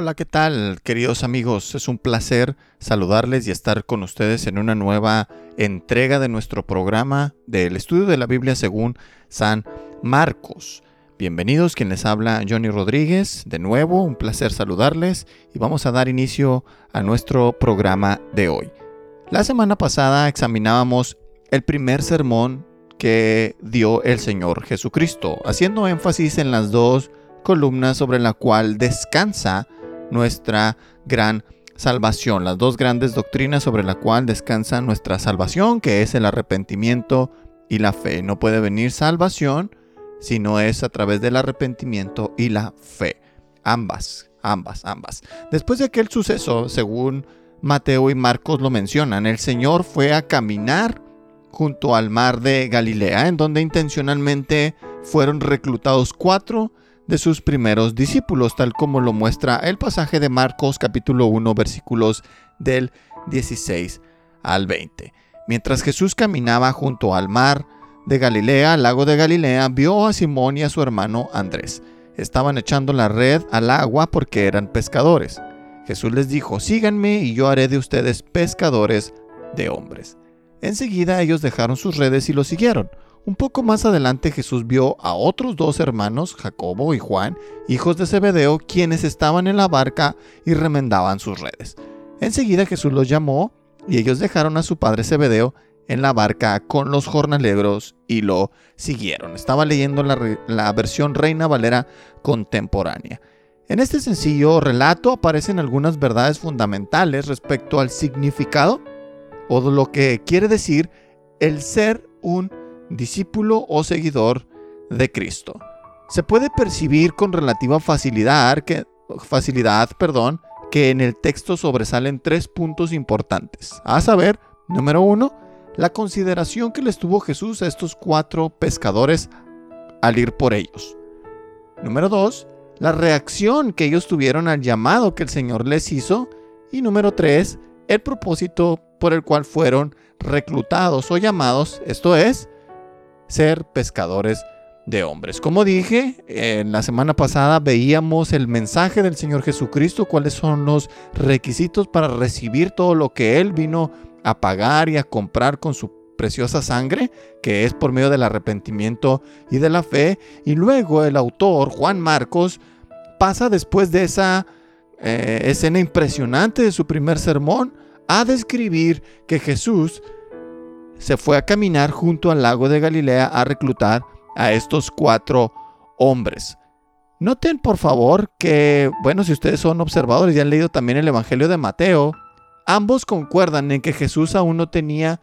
Hola, ¿qué tal, queridos amigos? Es un placer saludarles y estar con ustedes en una nueva entrega de nuestro programa del estudio de la Biblia según San Marcos. Bienvenidos, quien les habla Johnny Rodríguez. De nuevo, un placer saludarles y vamos a dar inicio a nuestro programa de hoy. La semana pasada examinábamos el primer sermón que dio el Señor Jesucristo, haciendo énfasis en las dos columnas sobre la cual descansa nuestra gran salvación, las dos grandes doctrinas sobre la cual descansa nuestra salvación, que es el arrepentimiento y la fe. No puede venir salvación si no es a través del arrepentimiento y la fe. Ambas, ambas, ambas. Después de aquel suceso, según Mateo y Marcos lo mencionan, el Señor fue a caminar junto al mar de Galilea, en donde intencionalmente fueron reclutados cuatro de sus primeros discípulos, tal como lo muestra el pasaje de Marcos capítulo 1 versículos del 16 al 20. Mientras Jesús caminaba junto al mar de Galilea, al lago de Galilea, vio a Simón y a su hermano Andrés. Estaban echando la red al agua porque eran pescadores. Jesús les dijo, síganme y yo haré de ustedes pescadores de hombres. Enseguida ellos dejaron sus redes y lo siguieron. Un poco más adelante Jesús vio a otros dos hermanos, Jacobo y Juan, hijos de Zebedeo, quienes estaban en la barca y remendaban sus redes. Enseguida Jesús los llamó y ellos dejaron a su padre Zebedeo en la barca con los jornaleros y lo siguieron. Estaba leyendo la, la, versión Reina Valera contemporánea. En este sencillo relato aparecen algunas verdades fundamentales respecto al significado o lo que quiere decir el ser un discípulo o seguidor de Cristo. Se puede percibir con relativa facilidad que, facilidad, perdón, que en el texto sobresalen tres puntos importantes. A saber, número uno, la consideración que les tuvo Jesús a estos cuatro pescadores al ir por ellos. Número dos, la reacción que ellos tuvieron al llamado que el Señor les hizo. Y número tres, el propósito por el cual fueron reclutados o llamados, esto es, ser pescadores de hombres. Como dije, en la semana pasada veíamos el mensaje del Señor Jesucristo, cuáles son los requisitos para recibir todo lo que Él vino a pagar y a comprar con su preciosa sangre, que es por medio del arrepentimiento y de la fe. Y luego el autor, Juan Marcos, pasa después de esa eh, escena impresionante de su primer sermón a describir que Jesús se fue a caminar junto al lago de Galilea a reclutar a estos cuatro hombres. Noten por favor que, bueno, si ustedes son observadores y han leído también el Evangelio de Mateo, ambos concuerdan en que Jesús aún no tenía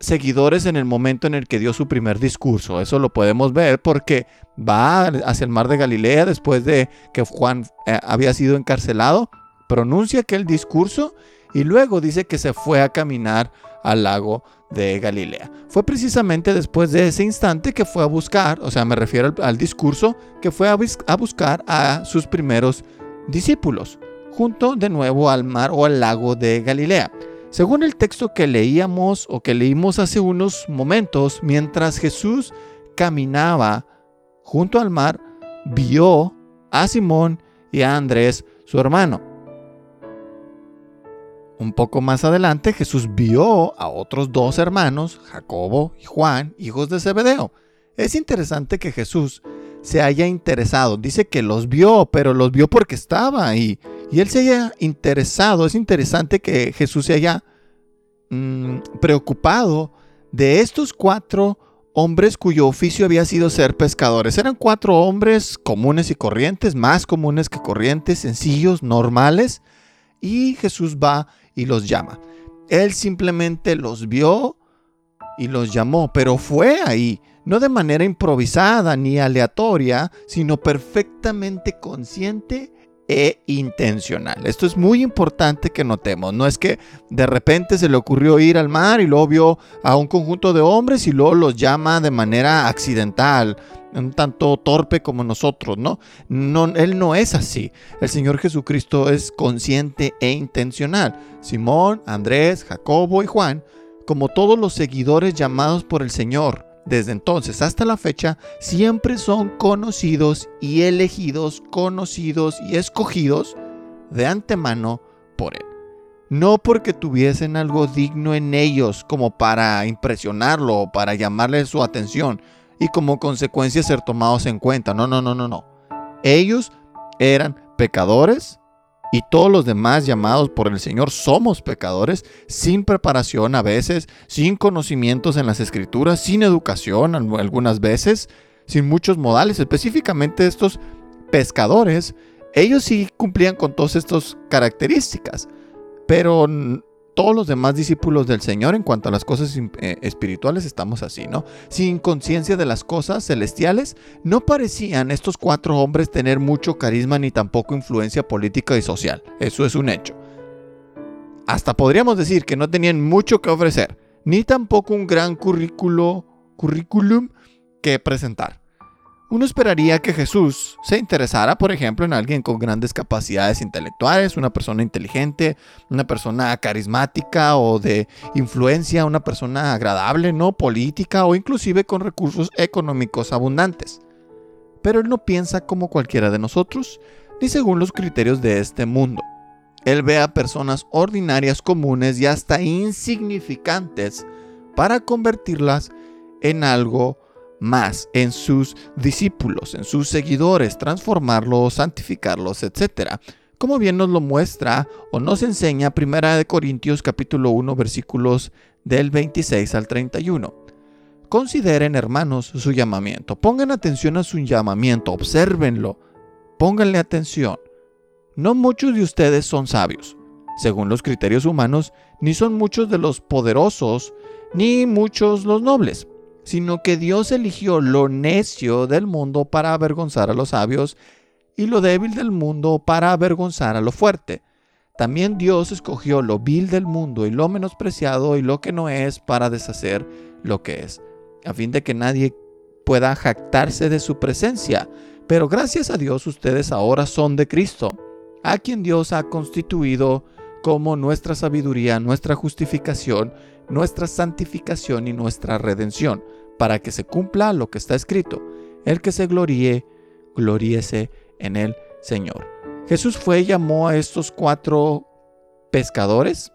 seguidores en el momento en el que dio su primer discurso. Eso lo podemos ver porque va hacia el mar de Galilea después de que Juan eh, había sido encarcelado, pronuncia aquel discurso y luego dice que se fue a caminar al lago de Galilea. Fue precisamente después de ese instante que fue a buscar, o sea, me refiero al, discurso, que fue a, a buscar a sus primeros discípulos, junto de nuevo al mar o al lago de Galilea. Según el texto que leíamos o que leímos hace unos momentos, mientras Jesús caminaba junto al mar, vio a Simón y a Andrés, su hermano. Un poco más adelante Jesús vio a otros dos hermanos, Jacobo y Juan, hijos de Zebedeo. Es interesante que Jesús se haya interesado. Dice que los vio, pero los vio porque estaba ahí. Y él se haya interesado. Es interesante que Jesús se haya mm, preocupado de estos cuatro hombres cuyo oficio había sido ser pescadores. Eran cuatro hombres comunes y corrientes, más comunes que corrientes, sencillos, normales. Y Jesús va y los llama. Él simplemente los vio y los llamó, pero fue ahí, no de manera improvisada ni aleatoria, sino perfectamente consciente e intencional. Esto es muy importante que notemos. No es que de repente se le ocurrió ir al mar y luego vio a un conjunto de hombres y luego los llama de manera accidental, un tanto torpe como nosotros, ¿no? no él no es así. El Señor Jesucristo es consciente e intencional. Simón, Andrés, Jacobo y Juan, como todos los seguidores llamados por el Señor, desde entonces hasta la fecha, siempre son conocidos y elegidos, conocidos y escogidos de antemano por Él. No porque tuviesen algo digno en ellos como para impresionarlo o para llamarle su atención y como consecuencia ser tomados en cuenta. No, no, no, no, no. Ellos eran pecadores y todos los demás llamados por el Señor somos pecadores, sin preparación a veces, sin conocimientos en las escrituras, sin educación algunas veces, sin muchos modales. Específicamente estos pescadores, ellos sí cumplían con todas estas características, pero todos los demás discípulos del Señor en cuanto a las cosas eh, espirituales estamos así, ¿no? Sin conciencia de las cosas celestiales, no parecían estos cuatro hombres tener mucho carisma ni tampoco influencia política y social. Eso es un hecho. Hasta podríamos decir que no tenían mucho que ofrecer, ni tampoco un gran currículo, currículum que presentar. Uno esperaría que Jesús se interesara, por ejemplo, en alguien con grandes capacidades intelectuales, una persona inteligente, una persona carismática o de influencia, una persona agradable, no política o inclusive con recursos económicos abundantes. Pero él no piensa como cualquiera de nosotros, ni según los criterios de este mundo. Él ve a personas ordinarias, comunes y hasta insignificantes para convertirlas en algo más en sus discípulos, en sus seguidores, transformarlos, santificarlos, etc. Como bien nos lo muestra o nos enseña 1 Corintios capítulo 1 versículos del 26 al 31. Consideren, hermanos, su llamamiento. Pongan atención a su llamamiento, obsérvenlo, pónganle atención. No muchos de ustedes son sabios, según los criterios humanos, ni son muchos de los poderosos, ni muchos los nobles sino que Dios eligió lo necio del mundo para avergonzar a los sabios y lo débil del mundo para avergonzar a lo fuerte. También Dios escogió lo vil del mundo y lo menospreciado y lo que no es para deshacer lo que es, a fin de que nadie pueda jactarse de su presencia. Pero gracias a Dios ustedes ahora son de Cristo, a quien Dios ha constituido como nuestra sabiduría, nuestra justificación nuestra santificación y nuestra redención, para que se cumpla lo que está escrito. El que se gloríe, gloríese en el Señor. Jesús fue y llamó a estos cuatro pescadores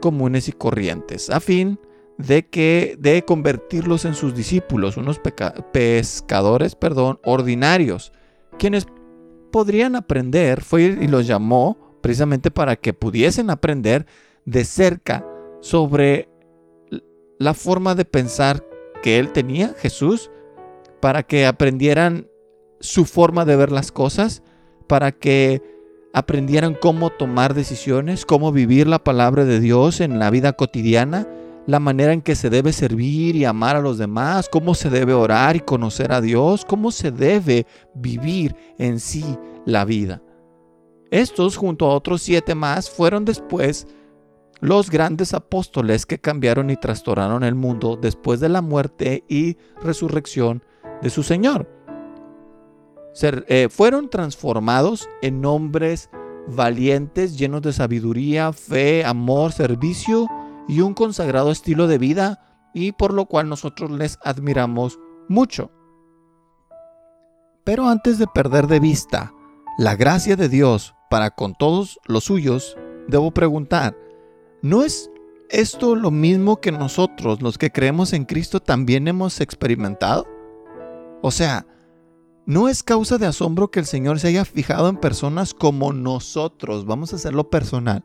comunes y corrientes, a fin de que de convertirlos en sus discípulos, unos pescadores, perdón, ordinarios, quienes podrían aprender, fue y los llamó precisamente para que pudiesen aprender de cerca sobre la forma de pensar que él tenía, Jesús, para que aprendieran su forma de ver las cosas, para que aprendieran cómo tomar decisiones, cómo vivir la palabra de Dios en la vida cotidiana, la manera en que se debe servir y amar a los demás, cómo se debe orar y conocer a Dios, cómo se debe vivir en sí la vida. Estos, junto a otros siete más, fueron después los grandes apóstoles que cambiaron y trastornaron el mundo después de la muerte y resurrección de su Señor. Eh, fueron transformados en hombres valientes, llenos de sabiduría, fe, amor, servicio y un consagrado estilo de vida y por lo cual nosotros les admiramos mucho. Pero antes de perder de vista la gracia de Dios para con todos los suyos, debo preguntar, ¿No es esto lo mismo que nosotros, los que creemos en Cristo, también hemos experimentado? O sea, no es causa de asombro que el Señor se haya fijado en personas como nosotros, vamos a hacerlo personal,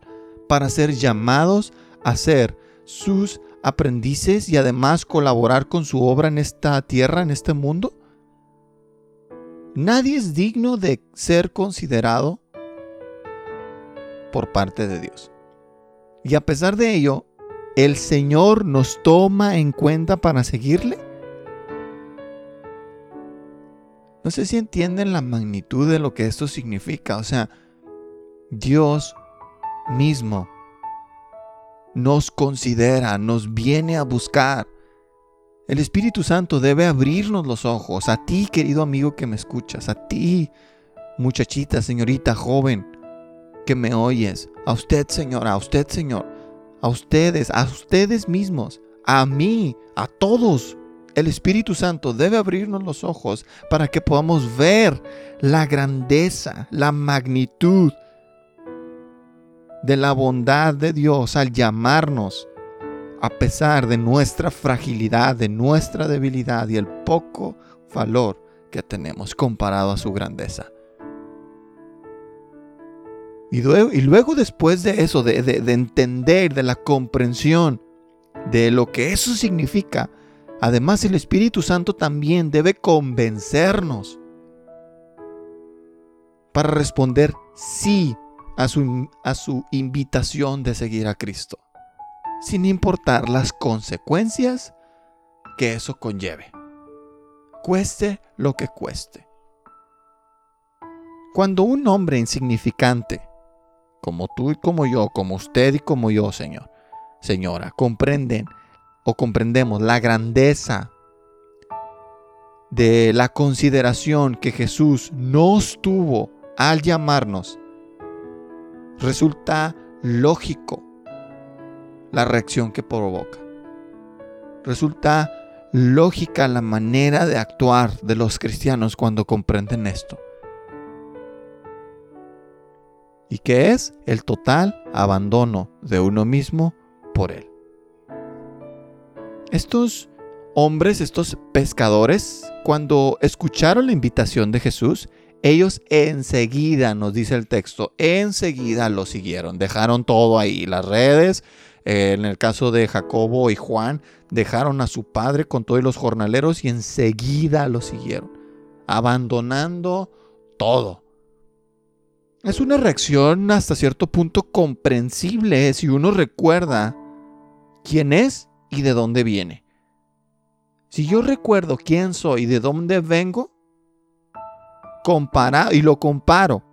para ser llamados a ser sus aprendices y además colaborar con su obra en esta tierra, en este mundo? Nadie es digno de ser considerado por parte de Dios. Y a pesar de ello, el Señor nos toma en cuenta para seguirle. No sé si entienden la magnitud de lo que esto significa. O sea, Dios mismo nos considera, nos viene a buscar. El Espíritu Santo debe abrirnos los ojos. A ti, querido amigo que me escuchas. A ti, muchachita, señorita, joven que me oyes, a usted Señor, a usted Señor, a ustedes, a ustedes mismos, a mí, a todos. El Espíritu Santo debe abrirnos los ojos para que podamos ver la grandeza, la magnitud de la bondad de Dios al llamarnos, a pesar de nuestra fragilidad, de nuestra debilidad y el poco valor que tenemos comparado a su grandeza. Y luego, después de eso, de, de entender, de la comprensión de lo que eso significa, además el Espíritu Santo también debe convencernos para responder sí a su, a su invitación de seguir a Cristo, sin importar las consecuencias que eso conlleve, cueste lo que cueste. Cuando un hombre insignificante como tú y como yo, como usted y como yo, Señor, señora, comprenden o comprendemos la grandeza de la consideración que Jesús nos tuvo al llamarnos, resulta lógico la reacción que provoca. Resulta lógica la manera de actuar de los cristianos cuando comprenden esto y que es el total abandono de uno mismo por él. Estos hombres, estos pescadores, cuando escucharon la invitación de Jesús, ellos enseguida, nos dice el texto, enseguida lo siguieron, dejaron todo ahí, las redes, eh, en el caso de Jacobo y Juan, dejaron a su padre con todos los jornaleros y enseguida lo siguieron, abandonando todo. Es una reacción hasta cierto punto comprensible si uno recuerda quién es y de dónde viene. Si yo recuerdo quién soy y de dónde vengo, y lo comparo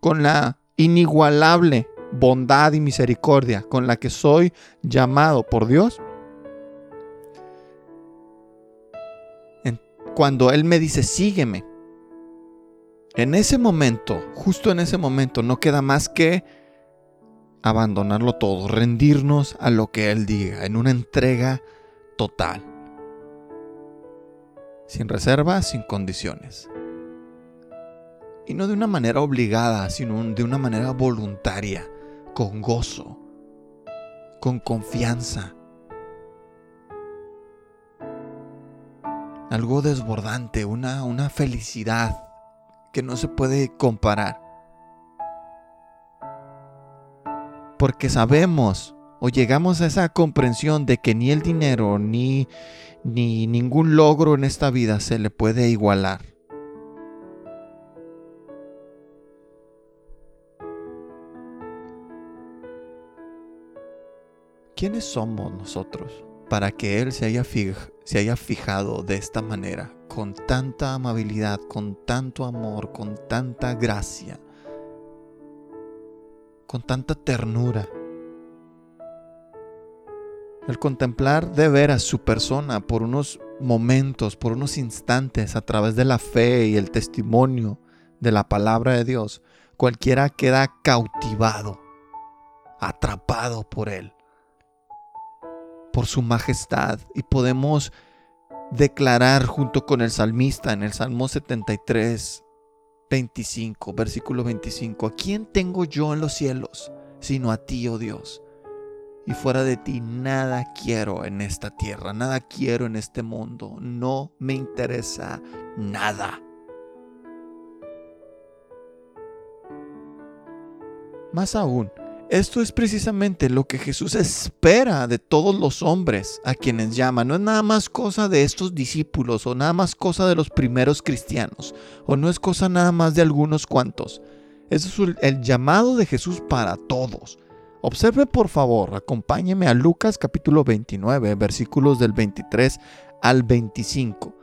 con la inigualable bondad y misericordia con la que soy llamado por Dios, cuando Él me dice, sígueme, en ese momento, justo en ese momento, no queda más que abandonarlo todo, rendirnos a lo que Él diga, en una entrega total, sin reservas, sin condiciones. Y no de una manera obligada, sino de una manera voluntaria, con gozo, con confianza. Algo desbordante, una, una felicidad que no se puede comparar. Porque sabemos o llegamos a esa comprensión de que ni el dinero ni, ni ningún logro en esta vida se le puede igualar. ¿Quiénes somos nosotros para que Él se haya, se haya fijado de esta manera con tanta amabilidad, con tanto amor, con tanta gracia, con tanta ternura. El contemplar de ver a su persona por unos momentos, por unos instantes, a través de la fe y el testimonio de la palabra de Dios, cualquiera queda cautivado, atrapado por Él, por su majestad, y podemos declarar junto con el salmista en el Salmo 73, 25, versículo 25, ¿a quién tengo yo en los cielos sino a ti, oh Dios? Y fuera de ti nada quiero en esta tierra, nada quiero en este mundo, no me interesa nada. Más aún, esto es precisamente lo que Jesús espera de todos los hombres a quienes llama. No es nada más cosa de estos discípulos o nada más cosa de los primeros cristianos o no es cosa nada más de algunos cuantos. Eso es el llamado de Jesús para todos. Observe por favor, acompáñeme a Lucas capítulo 29, versículos del 23 al 25.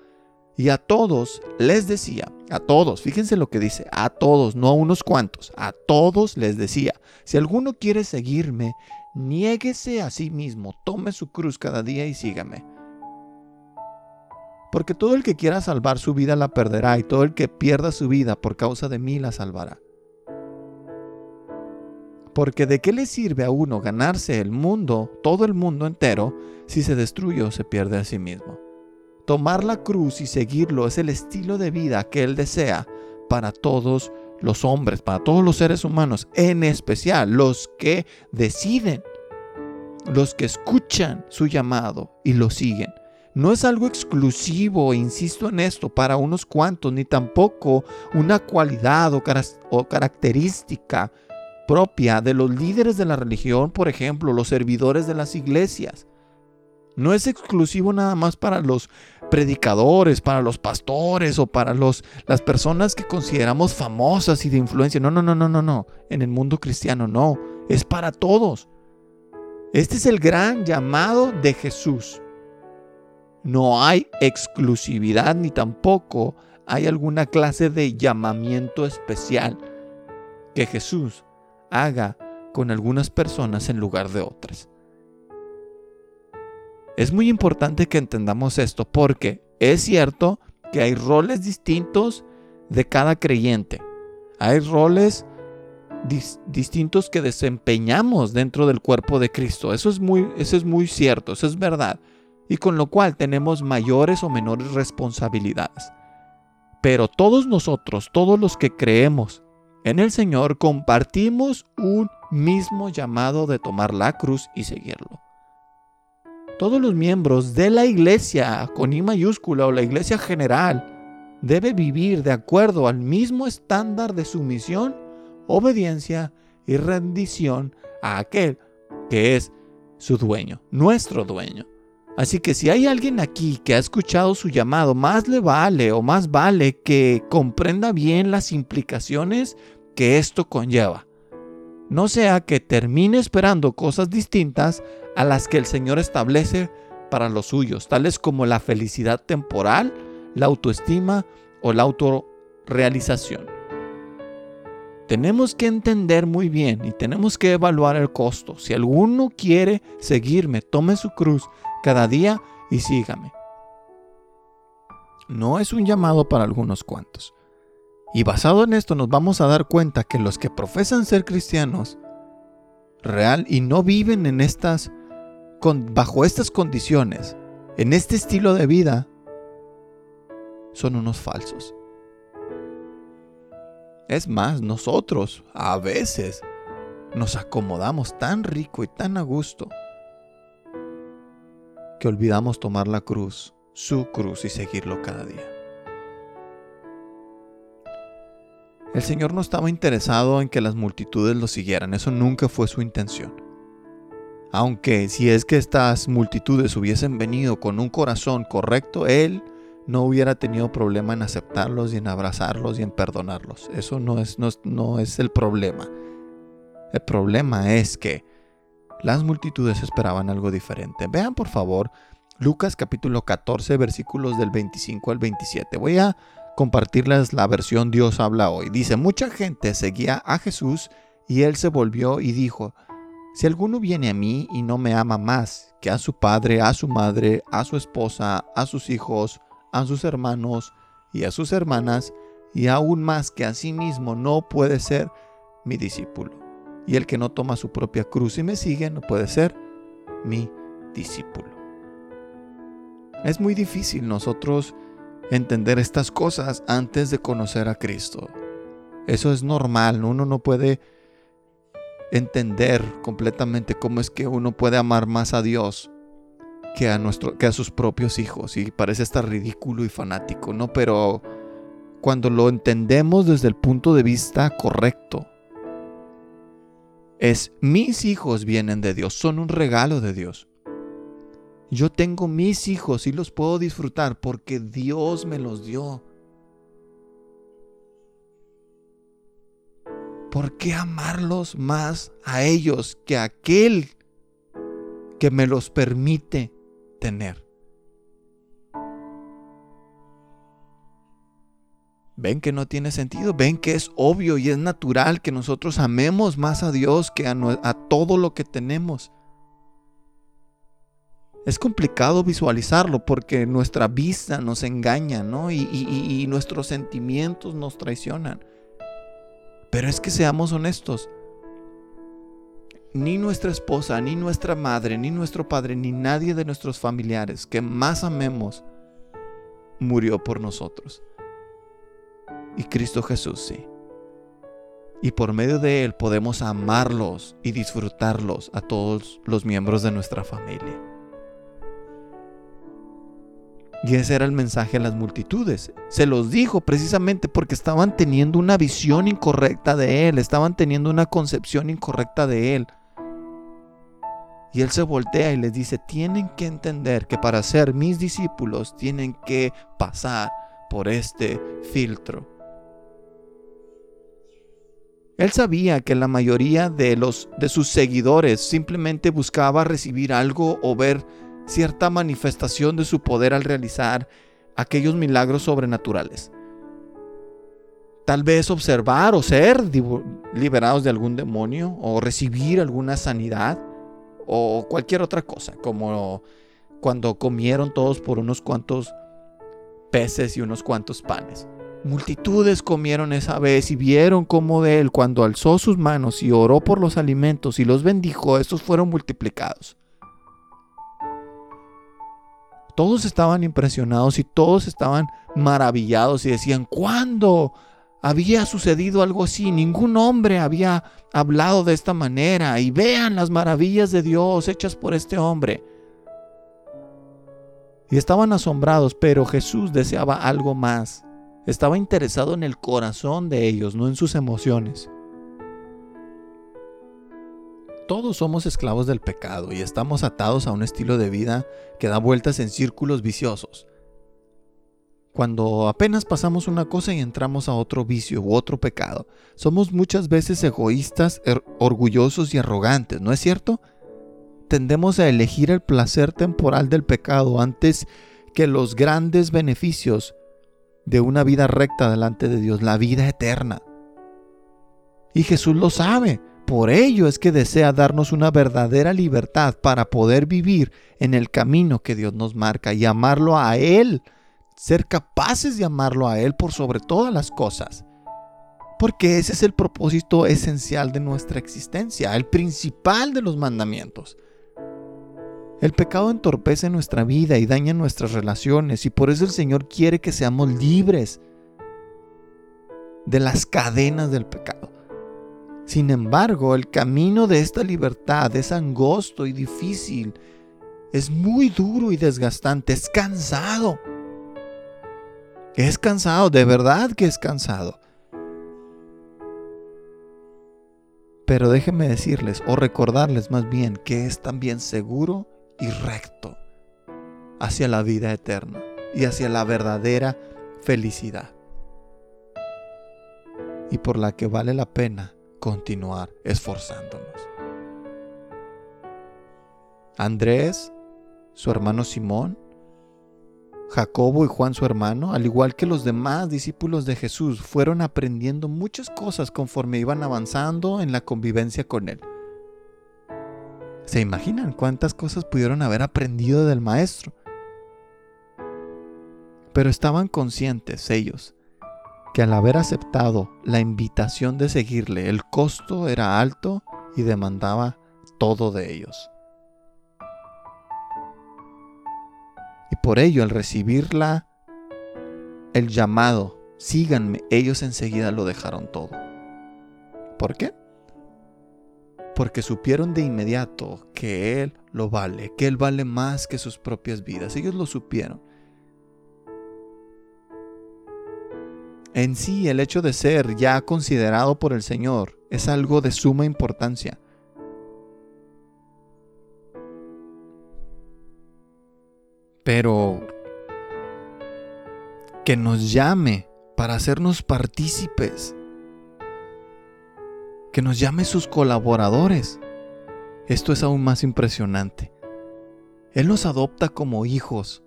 Y a todos les decía, a todos, fíjense lo que dice, a todos, no a unos cuantos, a todos les decía, si alguno quiere seguirme, niéguese a sí mismo, tome su cruz cada día y sígame. Porque todo el que quiera salvar su vida la perderá y todo el que pierda su vida por causa de mí la salvará. Porque de qué le sirve a uno ganarse el mundo, todo el mundo entero, si se destruye o se pierde a sí mismo. Tomar la cruz y seguirlo es el estilo de vida que Él desea para todos los hombres, para todos los seres humanos, en especial los que deciden, los que escuchan su llamado y lo siguen. No es algo exclusivo, insisto en esto, para unos cuantos, ni tampoco una cualidad o, característica propia de los líderes de la religión, por ejemplo, los servidores de las iglesias. No es exclusivo nada más para los predicadores, para los pastores o para los, las personas que consideramos famosas y de influencia. No, no, no, no, no, no. En el mundo cristiano no. Es para todos. Este es el gran llamado de Jesús. No hay exclusividad ni tampoco hay alguna clase de llamamiento especial que Jesús haga con algunas personas en lugar de otras. Es muy importante que entendamos esto porque es cierto que hay roles distintos de cada creyente. Hay roles distintos que desempeñamos dentro del cuerpo de Cristo. Eso es, muy, eso es muy cierto, eso es verdad. Y con lo cual tenemos mayores o menores responsabilidades. Pero todos nosotros, todos los que creemos en el Señor, compartimos un mismo llamado de tomar la cruz y seguirlo todos los miembros de la iglesia con I mayúscula o la iglesia general debe vivir de acuerdo al mismo estándar de sumisión, obediencia y rendición a aquel que es su dueño, nuestro dueño. Así que si hay alguien aquí que ha escuchado su llamado, más le vale o más vale que comprenda bien las implicaciones que esto conlleva. No sea que termine esperando cosas distintas a las que el Señor establece para los suyos, tales como la felicidad temporal, la autoestima o la autorrealización. Tenemos que entender muy bien y tenemos que evaluar el costo. Si alguno quiere seguirme, tome su cruz cada día y sígame. No es un llamado para algunos cuantos. Y basado en esto nos vamos a dar cuenta que los que profesan ser cristianos real y no viven en estas bajo estas condiciones, en este estilo de vida, son unos falsos. Es más, nosotros a veces nos acomodamos tan rico y tan a gusto que olvidamos tomar la cruz, su cruz y seguirlo cada día. El Señor no estaba interesado en que las multitudes lo siguieran, eso nunca fue su intención. Aunque si es que estas multitudes hubiesen venido con un corazón correcto, Él no hubiera tenido problema en aceptarlos y en abrazarlos y en perdonarlos. Eso no es, no, es el problema. El problema es que las multitudes esperaban algo diferente. Vean por favor Lucas capítulo 14 versículos del 25 al 27. Voy a compartirles la versión Dios habla hoy. Dice, mucha gente seguía a Jesús y él se volvió y dijo, si alguno viene a mí y no me ama más que a su padre, a su madre, a su esposa, a sus hijos, a sus hermanos y a sus hermanas, y aún más que a sí mismo, no puede ser mi discípulo. Y el que no toma su propia cruz y me sigue, no puede ser mi discípulo. Es muy difícil nosotros entender estas cosas antes de conocer a Cristo. Eso es normal, uno no puede entender completamente cómo es que uno puede amar más a Dios que a, nuestro, que a sus propios hijos. Y parece estar ridículo y fanático, ¿no? Pero cuando lo entendemos desde el punto de vista correcto, es mis hijos vienen de Dios, son un regalo de Dios. Yo tengo mis hijos y los puedo disfrutar porque Dios me los dio. ¿por qué amarlos más a ellos que a aquel que me los permite tener? Ven que no tiene sentido, ven que es obvio y es natural que nosotros amemos más a Dios que a, todo lo que tenemos. Es complicado visualizarlo porque nuestra vista nos engaña, ¿no? y nuestros sentimientos nos traicionan. Pero es que seamos honestos. Ni nuestra esposa, ni nuestra madre, ni nuestro padre, ni nadie de nuestros familiares que más amemos murió por nosotros. Y Cristo Jesús sí. Y por medio de Él podemos amarlos y disfrutarlos a todos los miembros de nuestra familia. Y ese era el mensaje a las multitudes. Se los dijo precisamente porque estaban teniendo una visión incorrecta de Él, estaban teniendo una concepción incorrecta de Él. Y Él se voltea y les dice, tienen que entender que para ser mis discípulos tienen que pasar por este filtro. Él sabía que la mayoría de, los, de sus seguidores simplemente buscaba recibir algo o ver cierta manifestación de su poder al realizar aquellos milagros sobrenaturales. Tal vez observar o ser liberados de algún demonio o recibir alguna sanidad o cualquier otra cosa, como cuando comieron todos por unos cuantos peces y unos cuantos panes. Multitudes comieron esa vez y vieron cómo él, cuando alzó sus manos y oró por los alimentos y los bendijo, estos fueron multiplicados. Todos estaban impresionados y todos estaban maravillados y decían, ¿cuándo había sucedido algo así? Ningún hombre había hablado de esta manera y vean las maravillas de Dios hechas por este hombre. Y estaban asombrados, pero Jesús deseaba algo más. Estaba interesado en el corazón de ellos, no en sus emociones. Todos somos esclavos del pecado y estamos atados a un estilo de vida que da vueltas en círculos viciosos. Cuando apenas pasamos una cosa y entramos a otro vicio u otro pecado, somos muchas veces egoístas, er, orgullosos y arrogantes, ¿no es cierto? Tendemos a elegir el placer temporal del pecado antes que los grandes beneficios de una vida recta delante de Dios, la vida eterna. Y Jesús lo sabe. Por ello es que desea darnos una verdadera libertad para poder vivir en el camino que Dios nos marca y amarlo a Él, ser capaces de amarlo a Él por sobre todas las cosas. Porque ese es el propósito esencial de nuestra existencia, el principal de los mandamientos. El pecado entorpece nuestra vida y daña nuestras relaciones y por eso el Señor quiere que seamos libres de las cadenas del pecado. Sin embargo, el camino de esta libertad es angosto y difícil. Es muy duro y desgastante. Es cansado. Es cansado, de verdad que es cansado. Pero déjenme decirles o recordarles más bien que es también seguro y recto hacia la vida eterna y hacia la verdadera felicidad. Y por la que vale la pena continuar esforzándonos. Andrés, su hermano Simón, Jacobo y Juan su hermano, al igual que los demás discípulos de Jesús, fueron aprendiendo muchas cosas conforme iban avanzando en la convivencia con Él. ¿Se imaginan cuántas cosas pudieron haber aprendido del Maestro? Pero estaban conscientes ellos que al haber aceptado la invitación de seguirle, el costo era alto y demandaba todo de ellos. Y por ello, al recibirla, el llamado, síganme, ellos enseguida lo dejaron todo. ¿Por qué? Porque supieron de inmediato que Él lo vale, que Él vale más que sus propias vidas. Ellos lo supieron. En sí, el hecho de ser ya considerado por el Señor es algo de suma importancia. Pero que nos llame para hacernos partícipes, que nos llame sus colaboradores. Esto es aún más impresionante. Él nos adopta como hijos.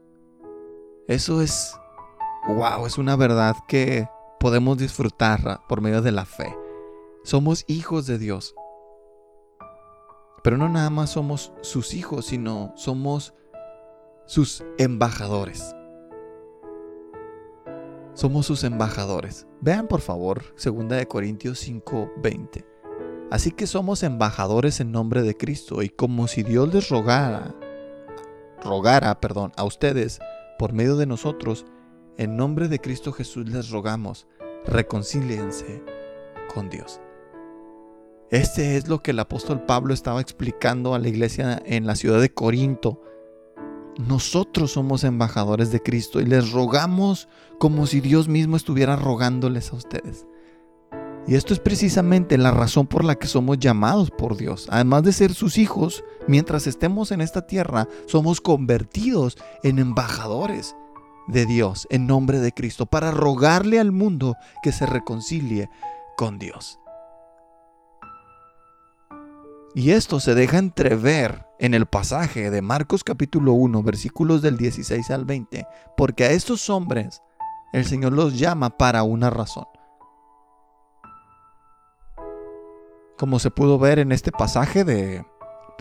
Eso es, wow, es una verdad que podemos disfrutarla por medio de la fe. Somos hijos de Dios. Pero no nada más somos sus hijos, sino somos sus embajadores. Somos sus embajadores. Vean por favor 2 de Corintios 5:20. Así que somos embajadores en nombre de Cristo y como si Dios les rogara rogara, perdón, a ustedes por medio de nosotros, en nombre de Cristo Jesús les rogamos, reconcíliense con Dios. Este es lo que el apóstol Pablo estaba explicando a la iglesia en la ciudad de Corinto. Nosotros somos embajadores de Cristo y les rogamos como si Dios mismo estuviera rogándoles a ustedes. Y esto es precisamente la razón por la que somos llamados por Dios. Además de ser sus hijos, mientras estemos en esta tierra, somos convertidos en embajadores de Dios en nombre de Cristo para rogarle al mundo que se reconcilie con Dios. Y esto se deja entrever en el pasaje de Marcos capítulo 1, versículos del 16 al 20, porque a estos hombres el Señor los llama para una razón. Como se pudo ver en este pasaje de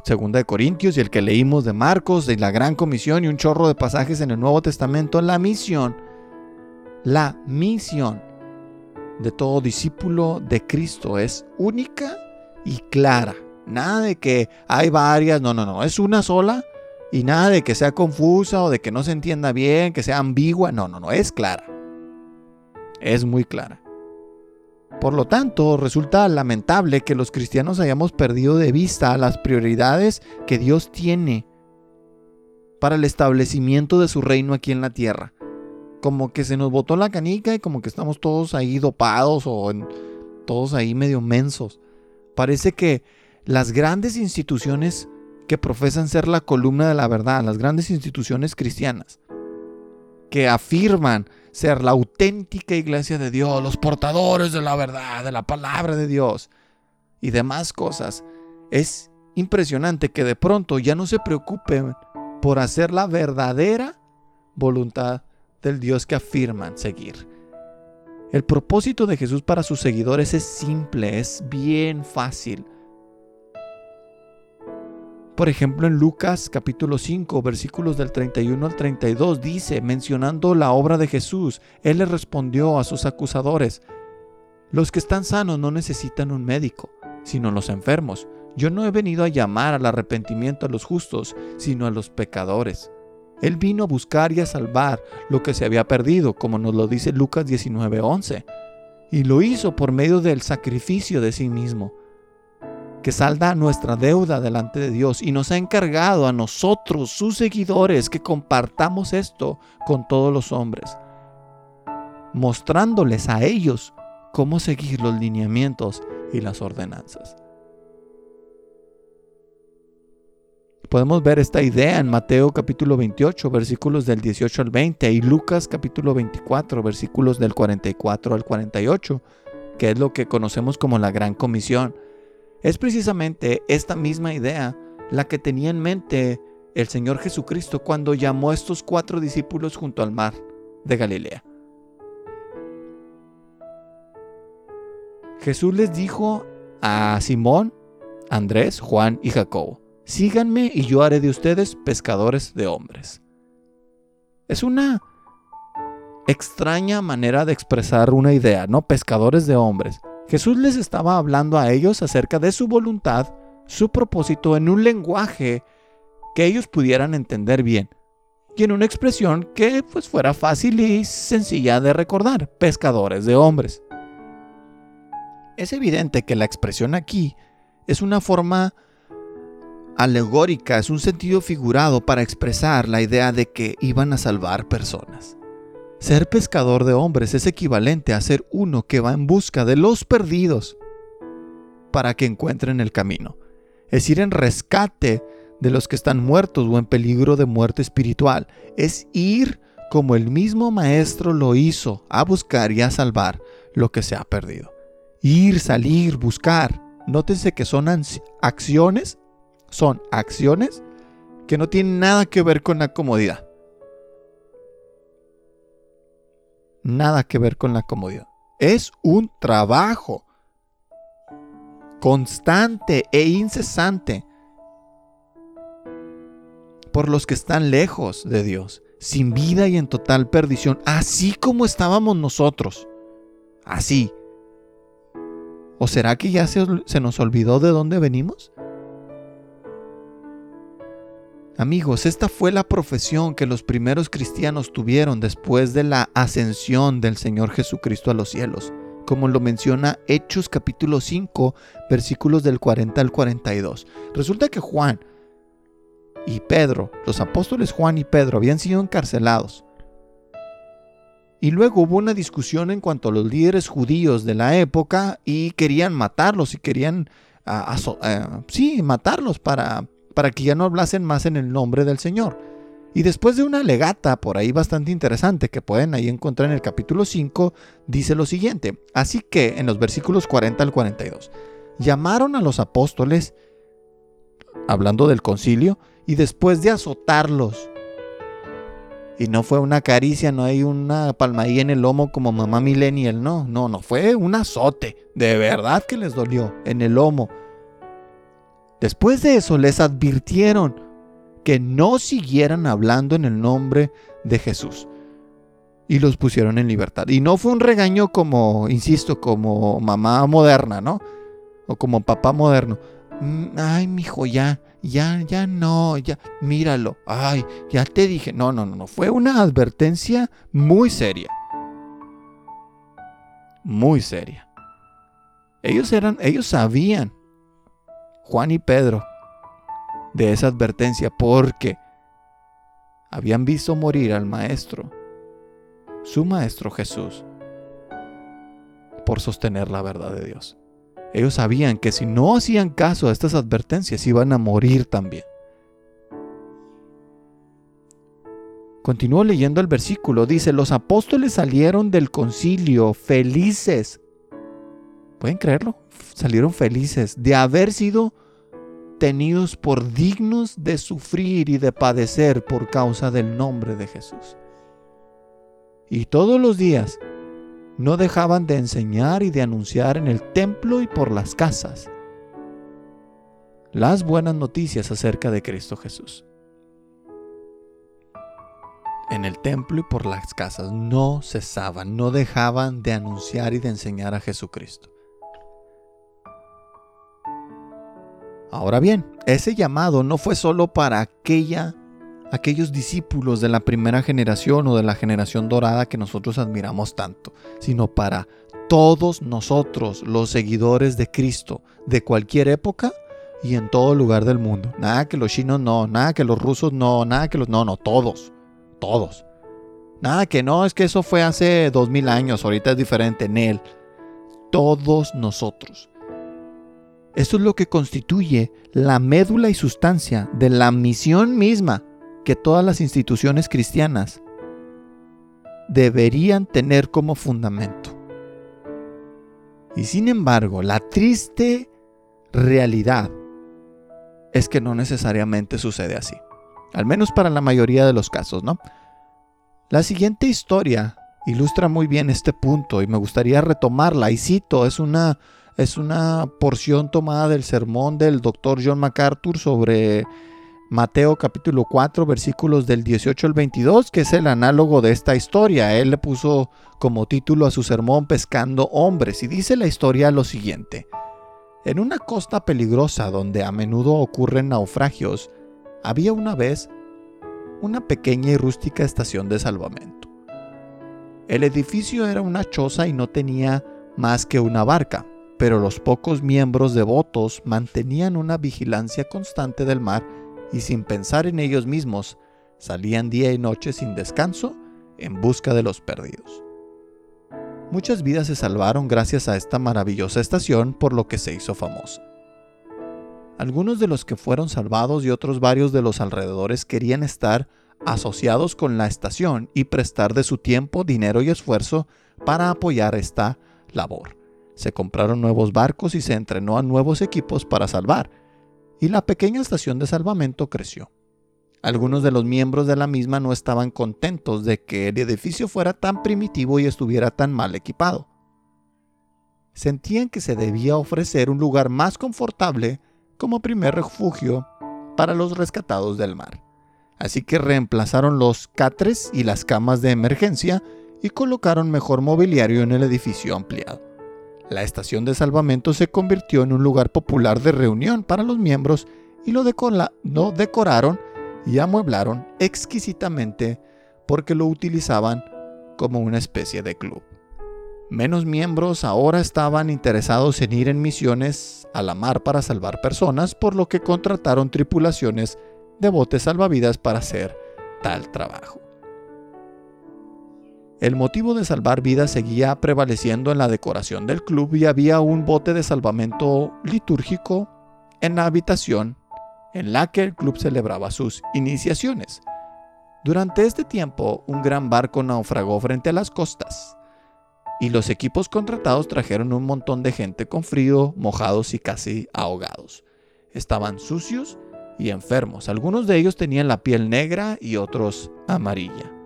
Segunda de Corintios y el que leímos de Marcos, de la Gran Comisión y un chorro de pasajes en el Nuevo Testamento, la misión, la misión de todo discípulo de Cristo es única y clara. Nada de que hay varias, no, no, no, es una sola y nada de que sea confusa o de que no se entienda bien, que sea ambigua, no, no, no, es clara. Es muy clara. Por lo tanto, resulta lamentable que los cristianos hayamos perdido de vista las prioridades que Dios tiene para el establecimiento de su reino aquí en la tierra. Como que se nos botó la canica y como que estamos todos ahí dopados o todos ahí medio mensos. Parece que las grandes instituciones que profesan ser la columna de la verdad, las grandes instituciones cristianas, que afirman ser la auténtica iglesia de Dios, los portadores de la verdad, de la palabra de Dios y demás cosas, es impresionante que de pronto ya no se preocupen por hacer la verdadera voluntad del Dios que afirman seguir. El propósito de Jesús para sus seguidores es simple, es bien fácil por ejemplo, en Lucas capítulo 5, versículos del 31 al 32, dice, mencionando la obra de Jesús, Él le respondió a sus acusadores, los que están sanos no necesitan un médico, sino los enfermos. Yo no he venido a llamar al arrepentimiento a los justos, sino a los pecadores. Él vino a buscar y a salvar lo que se había perdido, como nos lo dice Lucas 19:11, y lo hizo por medio del sacrificio de sí mismo que salda nuestra deuda delante de Dios y nos ha encargado a nosotros, sus seguidores, que compartamos esto con todos los hombres, mostrándoles a ellos cómo seguir los lineamientos y las ordenanzas. Podemos ver esta idea en Mateo capítulo 28, versículos del 18 al 20 y Lucas capítulo 24, versículos del 44 al 48, que es lo que conocemos como la Gran Comisión es precisamente esta misma idea la que tenía en mente el Señor Jesucristo cuando llamó a estos cuatro discípulos junto al mar de Galilea. Jesús les dijo a Simón, Andrés, Juan y Jacobo, síganme y yo haré de ustedes pescadores de hombres. Es una extraña manera de expresar una idea, ¿no? Pescadores de hombres. Jesús les estaba hablando a ellos acerca de su voluntad, su propósito en un lenguaje que ellos pudieran entender bien y en una expresión que pues fuera fácil y sencilla de recordar, pescadores de hombres. Es evidente que la expresión aquí es una forma alegórica, es un sentido figurado para expresar la idea de que iban a salvar personas. Ser pescador de hombres es equivalente a ser uno que va en busca de los perdidos para que encuentren el camino. Es ir en rescate de los que están muertos o en peligro de muerte espiritual. Es ir como el mismo maestro lo hizo, a buscar y a salvar lo que se ha perdido. Ir, salir, buscar. Nótense que son acciones, son acciones que no tienen nada que ver con la comodidad. Nada que ver con la comodidad. Es un trabajo constante e incesante por los que están lejos de Dios, sin vida y en total perdición, así como estábamos nosotros. Así. ¿O será que ya se, nos olvidó de dónde venimos? Amigos, esta fue la profesión que los primeros cristianos tuvieron después de la ascensión del Señor Jesucristo a los cielos. como lo menciona Hechos capítulo 5, versículos del 40 al 42. Resulta que Juan y Pedro, los apóstoles Juan y Pedro, habían sido encarcelados. Y luego hubo una discusión en cuanto a los líderes judíos de la época y querían matarlos y querían eh, sí, matarlos para, para que ya no hablasen más en el nombre del Señor. Y después de una legata por ahí bastante interesante que pueden ahí encontrar en el capítulo 5, dice lo siguiente. Así que en los versículos 40 al 42, llamaron a los apóstoles, hablando del concilio, y después de azotarlos, y no fue una caricia, no hay una palmadilla en el lomo como mamá millennial, no, no, no, fue un azote, de verdad que les dolió en el lomo. Después de eso les advirtieron que no siguieran hablando en el nombre de Jesús. Y los pusieron en libertad. Y no fue un regaño como, insisto, como mamá moderna, ¿no? O como papá moderno. Mm, ay, mijo, ya, ya, ya no, ya, míralo. Ay, ya te dije. No, no, no, no. Fue una advertencia muy seria. Muy seria. Ellos eran, ellos sabían, Juan y Pedro, de esa advertencia porque habían visto morir al maestro, su maestro Jesús, por sostener la verdad de Dios. Ellos sabían que si no hacían caso a estas advertencias iban a morir también. Continúo leyendo el versículo. Dice, los apóstoles salieron del concilio felices. ¿Pueden creerlo? Salieron felices de haber sido tenidos por dignos de sufrir y de padecer por causa del nombre de Jesús. Y todos los días no dejaban de enseñar y de anunciar en el templo y por las casas las buenas noticias acerca de Cristo Jesús. En el templo y por las casas no cesaban, no dejaban de anunciar y de enseñar a Jesucristo. Ahora bien, ese llamado no fue solo para aquella, aquellos discípulos de la primera generación o de la generación dorada que nosotros admiramos tanto, sino para todos nosotros, los seguidores de Cristo, de cualquier época y en todo lugar del mundo. Nada que los chinos no, nada que los rusos no, nada que los... No, no, todos, todos. Nada que no, es que eso fue hace dos mil años, ahorita es diferente en él. Todos nosotros. Esto es lo que constituye la médula y sustancia de la misión misma que todas las instituciones cristianas deberían tener como fundamento. Y sin embargo, la triste realidad es que no necesariamente sucede así. Al menos para la mayoría de los casos, ¿no? La siguiente historia ilustra muy bien este punto y me gustaría retomarla. Y cito, es una es una porción tomada del sermón del doctor John MacArthur sobre Mateo capítulo 4 versículos del 18 al 22, que es el análogo de esta historia. Él le puso como título a su sermón Pescando hombres y dice la historia lo siguiente. En una costa peligrosa donde a menudo ocurren naufragios, había una vez una pequeña y rústica estación de salvamento. El edificio era una choza y no tenía más que una barca pero los pocos miembros devotos mantenían una vigilancia constante del mar y sin pensar en ellos mismos, salían día y noche sin descanso en busca de los perdidos. Muchas vidas se salvaron gracias a esta maravillosa estación por lo que se hizo famosa. Algunos de los que fueron salvados y otros varios de los alrededores querían estar asociados con la estación y prestar de su tiempo, dinero y esfuerzo para apoyar esta labor se compraron nuevos barcos y se entrenó a nuevos equipos para salvar, y la pequeña estación de salvamento creció. Algunos de los miembros de la misma no estaban contentos de que el edificio fuera tan primitivo y estuviera tan mal equipado. Sentían que se debía ofrecer un lugar más confortable como primer refugio para los rescatados del mar. Así que reemplazaron los catres y las camas de emergencia y colocaron mejor mobiliario en el edificio ampliado. La estación de salvamento se convirtió en un lugar popular de reunión para los miembros y lo, decoraron y amueblaron exquisitamente porque lo utilizaban como una especie de club. Menos miembros ahora estaban interesados en ir en misiones a la mar para salvar personas, por lo que contrataron tripulaciones de botes salvavidas para hacer tal trabajo. El motivo de salvar vidas seguía prevaleciendo en la decoración del club y había un bote de salvamento litúrgico en la habitación en la que el club celebraba sus iniciaciones. Durante este tiempo, un gran barco naufragó frente a las costas y los equipos contratados trajeron un montón de gente con frío, mojados y casi ahogados. Estaban sucios y enfermos. Algunos de ellos tenían la piel negra y otros amarilla.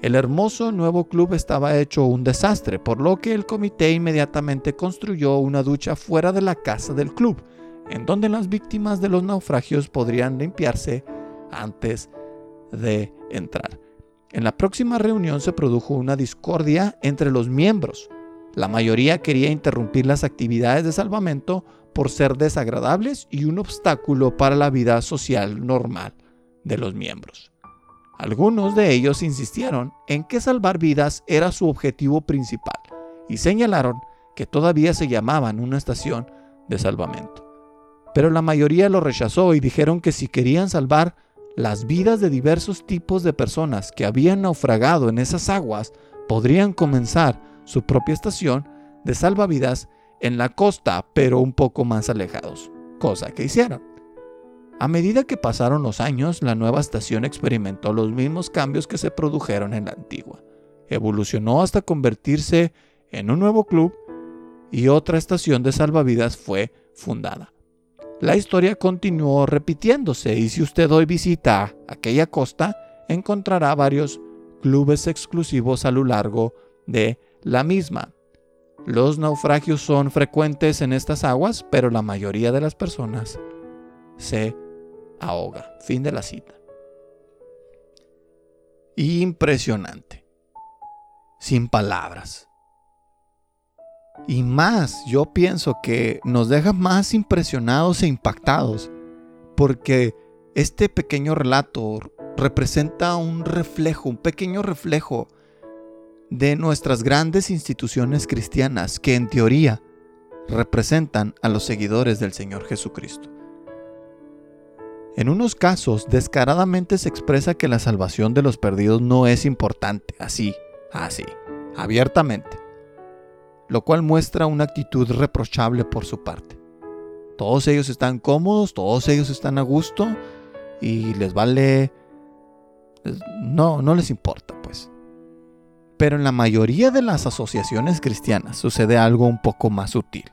El hermoso nuevo club estaba hecho un desastre, por lo que el comité inmediatamente construyó una ducha fuera de la casa del club, en donde las víctimas de los naufragios podrían limpiarse antes de entrar. En la próxima reunión se produjo una discordia entre los miembros. La mayoría quería interrumpir las actividades de salvamento por ser desagradables y un obstáculo para la vida social normal de los miembros. Algunos de ellos insistieron en que salvar vidas era su objetivo principal y señalaron que todavía se llamaban una estación de salvamento. Pero la mayoría lo rechazó y dijeron que si querían salvar las vidas de diversos tipos de personas que habían naufragado en esas aguas, podrían comenzar su propia estación de salvavidas en la costa, pero un poco más alejados, cosa que hicieron. A medida que pasaron los años, la nueva estación experimentó los mismos cambios que se produjeron en la antigua. Evolucionó hasta convertirse en un nuevo club y otra estación de salvavidas fue fundada. La historia continuó repitiéndose y si usted hoy visita aquella costa, encontrará varios clubes exclusivos a lo largo de la misma. Los naufragios son frecuentes en estas aguas, pero la mayoría de las personas se ahoga. Fin de la cita. Impresionante. Sin palabras. Y más, yo pienso que nos deja más impresionados e impactados, porque este pequeño relato representa un reflejo, un pequeño reflejo de nuestras grandes instituciones cristianas que en teoría representan a los seguidores del Señor Jesucristo. En unos casos, descaradamente se expresa que la salvación de los perdidos no es importante, así, así, abiertamente, lo cual muestra una actitud reprochable por su parte. Todos ellos están cómodos, todos ellos están a gusto y les vale... No, no les importa, pues. Pero en la mayoría de las asociaciones cristianas sucede algo un poco más sutil.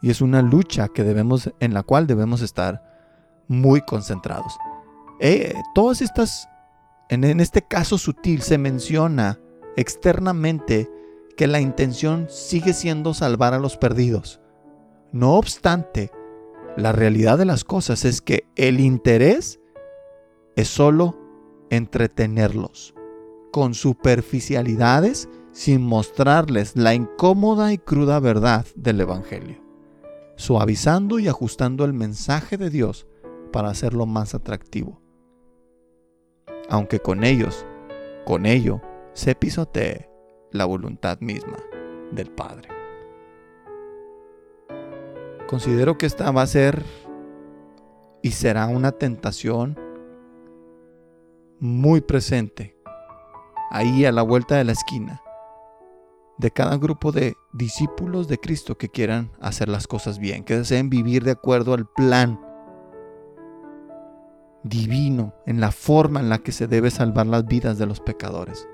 Y es una lucha que debemos, en la cual debemos estar muy concentrados. Eh, todas estas, en, en este caso sutil, se menciona externamente que la intención sigue siendo salvar a los perdidos. No obstante, la realidad de las cosas es que el interés es solo entretenerlos con superficialidades sin mostrarles la incómoda y cruda verdad del Evangelio, suavizando y ajustando el mensaje de Dios para hacerlo más atractivo. Aunque con ellos, con ello, se pisotee la voluntad misma del Padre. Considero que esta va a ser y será una tentación muy presente ahí a la vuelta de la esquina de cada grupo de discípulos de Cristo que quieran hacer las cosas bien, que deseen vivir de acuerdo al plan divino en la forma en la que se debe salvar las vidas de los pecadores,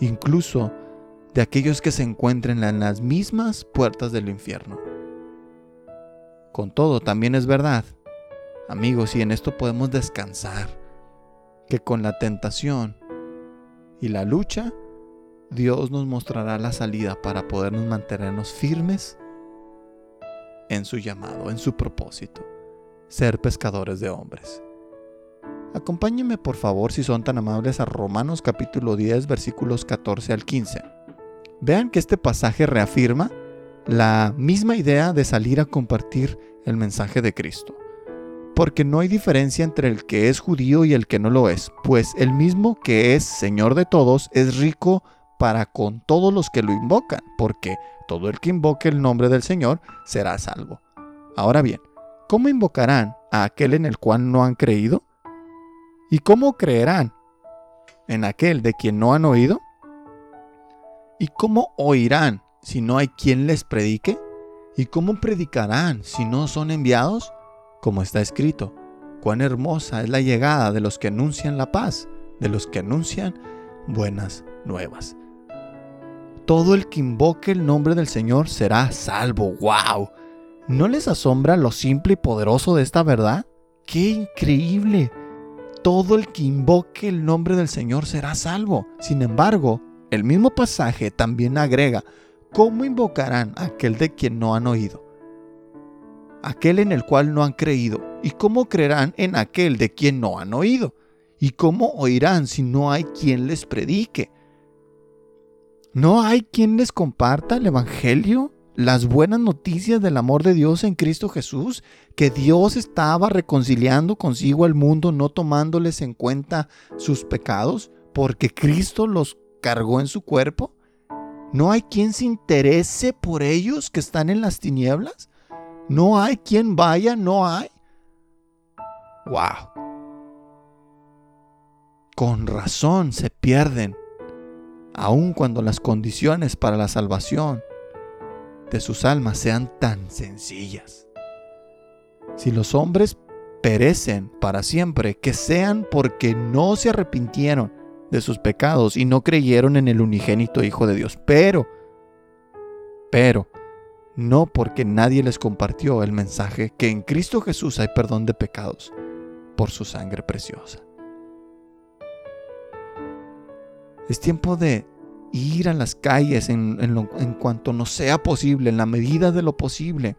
incluso de aquellos que se encuentren en las mismas puertas del infierno. Con todo, también es verdad, amigos, y en esto podemos descansar, que con la tentación y la lucha, Dios nos mostrará la salida para podernos mantenernos firmes en su llamado, en su propósito, ser pescadores de hombres. Acompáñenme por favor si son tan amables a Romanos capítulo 10 versículos 14 al 15. Vean que este pasaje reafirma la misma idea de salir a compartir el mensaje de Cristo. Porque no hay diferencia entre el que es judío y el que no lo es, pues el mismo que es Señor de todos es rico para con todos los que lo invocan, porque todo el que invoque el nombre del Señor será salvo. Ahora bien, ¿cómo invocarán a aquel en el cual no han creído? ¿Y cómo creerán en aquel de quien no han oído? ¿Y cómo oirán si no hay quien les predique? ¿Y cómo predicarán si no son enviados? Como está escrito, cuán hermosa es la llegada de los que anuncian la paz, de los que anuncian buenas nuevas. Todo el que invoque el nombre del Señor será salvo. ¡Wow! ¿No les asombra lo simple y poderoso de esta verdad? ¡Qué increíble! Todo el que invoque el nombre del Señor será salvo. Sin embargo, el mismo pasaje también agrega, ¿cómo invocarán aquel de quien no han oído? Aquel en el cual no han creído. ¿Y cómo creerán en aquel de quien no han oído? ¿Y cómo oirán si no hay quien les predique? ¿No hay quien les comparta el Evangelio? Las buenas noticias del amor de Dios en Cristo Jesús, que Dios estaba reconciliando consigo al mundo, no tomándoles en cuenta sus pecados, porque Cristo los cargó en su cuerpo? ¿No hay quien se interese por ellos que están en las tinieblas? ¿No hay quien vaya? ¿No hay? ¡Wow! Con razón se pierden, aun cuando las condiciones para la salvación de sus almas sean tan sencillas. Si los hombres perecen para siempre, que sean porque no se arrepintieron de sus pecados y no creyeron en el unigénito Hijo de Dios. Pero, pero, no porque nadie les compartió el mensaje que en Cristo Jesús hay perdón de pecados por su sangre preciosa. Es tiempo de ir a las calles en, en, cuanto nos sea posible, en la medida de lo posible,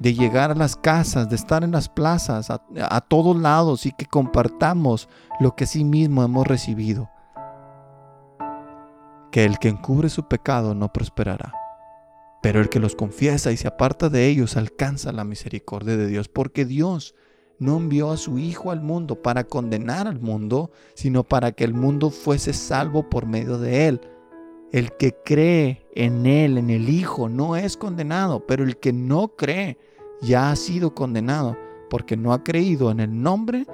de llegar a las casas, de estar en las plazas, a, todos lados y que compartamos lo que sí mismo hemos recibido. Que el que encubre su pecado no prosperará, pero el que los confiesa y se aparta de ellos alcanza la misericordia de Dios, porque Dios no envió a su Hijo al mundo para condenar al mundo, sino para que el mundo fuese salvo por medio de él. El que cree en Él, en el Hijo, no es condenado, pero el que no cree ya ha sido condenado porque no ha creído en el nombre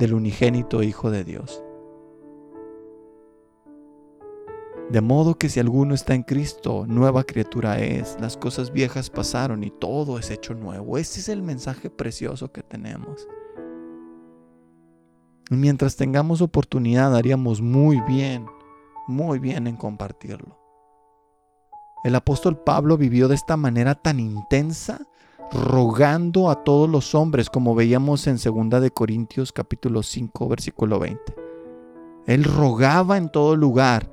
del unigénito Hijo de Dios. De modo que si alguno está en Cristo, nueva criatura es, las cosas viejas pasaron y todo es hecho nuevo. Ese es el mensaje precioso que tenemos. Mientras tengamos oportunidad, haríamos muy bien muy bien en compartirlo. El apóstol Pablo vivió de esta manera tan intensa, rogando a todos los hombres, como veíamos en 2 de Corintios capítulo 5, versículo 20. Él rogaba en todo lugar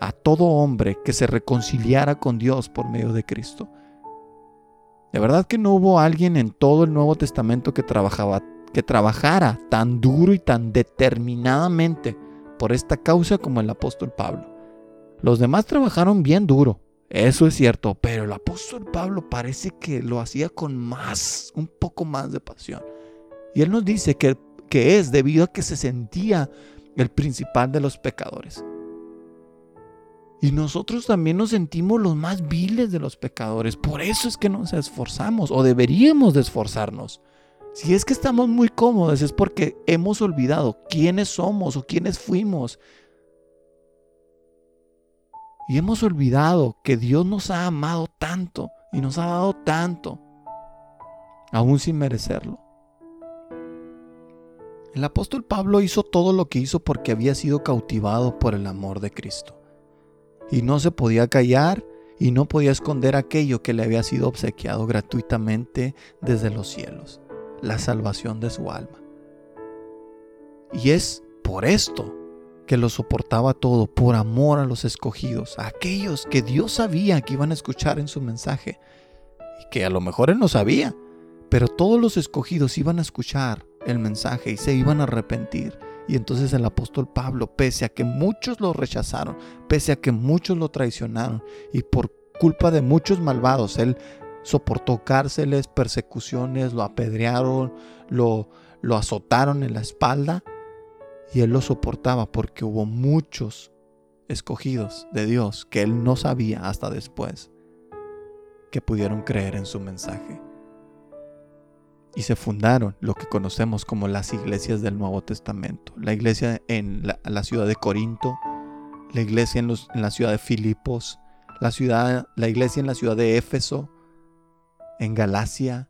a todo hombre que se reconciliara con Dios por medio de Cristo. De verdad que no hubo alguien en todo el Nuevo Testamento que trabajaba que trabajara tan duro y tan determinadamente por esta causa como el apóstol Pablo. Los demás trabajaron bien duro, eso es cierto, pero el apóstol Pablo parece que lo hacía con más, un poco más de pasión. Y él nos dice que, que es debido a que se sentía el principal de los pecadores. Y nosotros también nos sentimos los más viles de los pecadores. Por eso es que nos esforzamos o deberíamos de esforzarnos. Si es que estamos muy cómodos es porque hemos olvidado quiénes somos o quiénes fuimos. Y hemos olvidado que Dios nos ha amado tanto y nos ha dado tanto, aún sin merecerlo. El apóstol Pablo hizo todo lo que hizo porque había sido cautivado por el amor de Cristo. Y no se podía callar y no podía esconder aquello que le había sido obsequiado gratuitamente desde los cielos la salvación de su alma. Y es por esto que lo soportaba todo, por amor a los escogidos, a aquellos que Dios sabía que iban a escuchar en su mensaje, y que a lo mejor él no sabía, pero todos los escogidos iban a escuchar el mensaje y se iban a arrepentir. Y entonces el apóstol Pablo, pese a que muchos lo rechazaron, pese a que muchos lo traicionaron, y por culpa de muchos malvados, él soportó cárceles, persecuciones, lo apedrearon, lo, lo azotaron en la espalda y él lo soportaba porque hubo muchos escogidos de Dios que él no sabía hasta después que pudieron creer en su mensaje. Y se fundaron lo que conocemos como las iglesias del Nuevo Testamento. La iglesia en la, ciudad de Corinto, la iglesia en, en, la ciudad de Filipos, la, ciudad, la iglesia en la ciudad de Éfeso, en Galacia,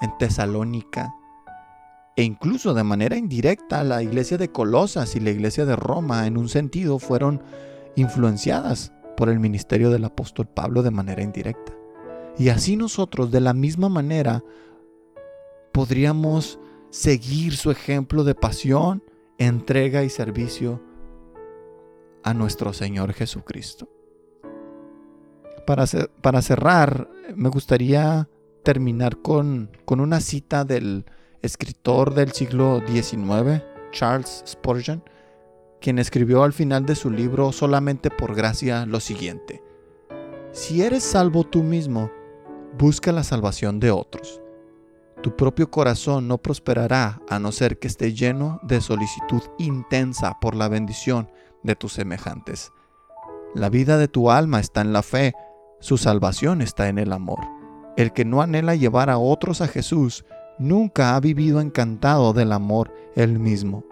en Tesalónica, e incluso de manera indirecta la iglesia de Colosas y la iglesia de Roma en un sentido fueron influenciadas por el ministerio del apóstol Pablo de manera indirecta. Y así nosotros de la misma manera podríamos seguir su ejemplo de pasión, entrega y servicio a nuestro Señor Jesucristo. Para, cerrar, me gustaría terminar con una cita del escritor del siglo XIX, Charles Spurgeon, quien escribió al final de su libro Solamente por Gracia lo siguiente. Si eres salvo tú mismo, busca la salvación de otros. Tu propio corazón no prosperará a no ser que esté lleno de solicitud intensa por la bendición de tus semejantes. La vida de tu alma está en la fe, su salvación está en el amor. El que no anhela llevar a otros a Jesús nunca ha vivido encantado del amor él mismo.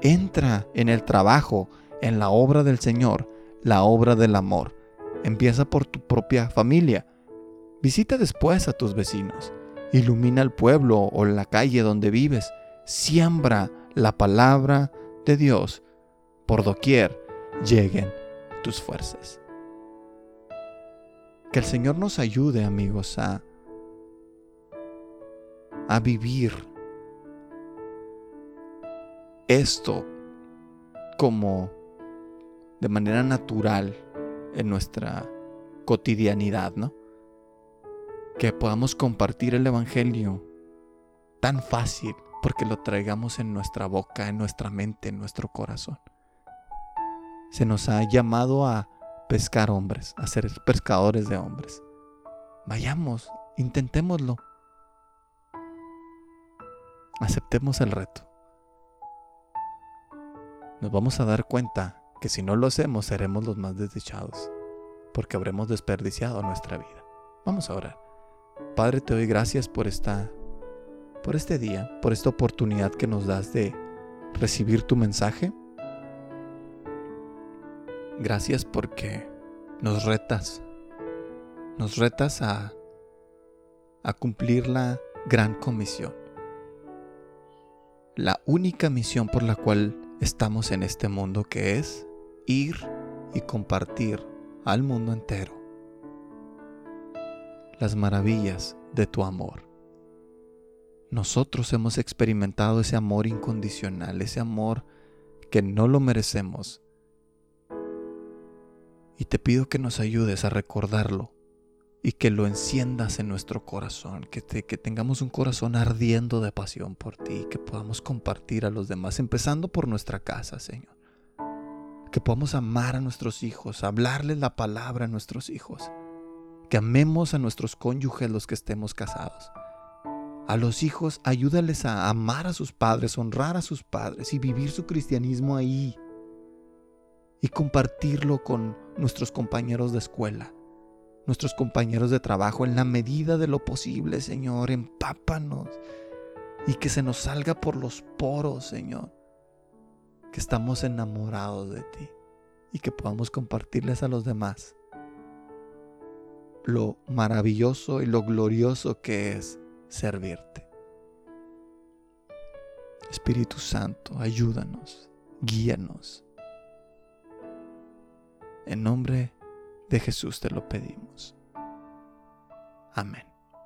Entra en el trabajo, en la obra del Señor, la obra del amor. Empieza por tu propia familia. Visita después a tus vecinos. Ilumina el pueblo o la calle donde vives. Siembra la palabra de Dios por doquier lleguen tus fuerzas. Que el Señor nos ayude, amigos, a a vivir esto como de manera natural en nuestra cotidianidad, ¿no? Que podamos compartir el Evangelio tan fácil porque lo traigamos en nuestra boca, en nuestra mente, en nuestro corazón. Se nos ha llamado a pescar hombres, a ser pescadores de hombres. Vayamos, intentémoslo. Aceptemos el reto. Nos vamos a dar cuenta que si no lo hacemos seremos los más desdichados, porque habremos desperdiciado nuestra vida. Vamos a orar. Padre, te doy gracias por esta por este día, por esta oportunidad que nos das de recibir tu mensaje. Gracias porque nos retas. Nos retas a a cumplir la gran comisión la única misión por la cual estamos en este mundo, que es ir y compartir al mundo entero las maravillas de tu amor. Nosotros hemos experimentado ese amor incondicional, ese amor que no lo merecemos. Y te pido que nos ayudes a recordarlo y que lo enciendas en nuestro corazón, que, tengamos un corazón ardiendo de pasión por ti, que podamos compartir a los demás, empezando por nuestra casa, Señor. Que podamos amar a nuestros hijos, hablarles la palabra a nuestros hijos, que amemos a nuestros cónyuges los que estemos casados. A los hijos, ayúdales a amar a sus padres, honrar a sus padres y vivir su cristianismo ahí. Y compartirlo con nuestros compañeros de escuela nuestros compañeros de trabajo en la medida de lo posible, Señor. Empápanos y que se nos salga por los poros, Señor. Que estamos enamorados de ti y que podamos compartirles a los demás lo maravilloso y lo glorioso que es servirte. Espíritu Santo, ayúdanos, guíanos. En nombre de Jesús te lo pedimos. Amén.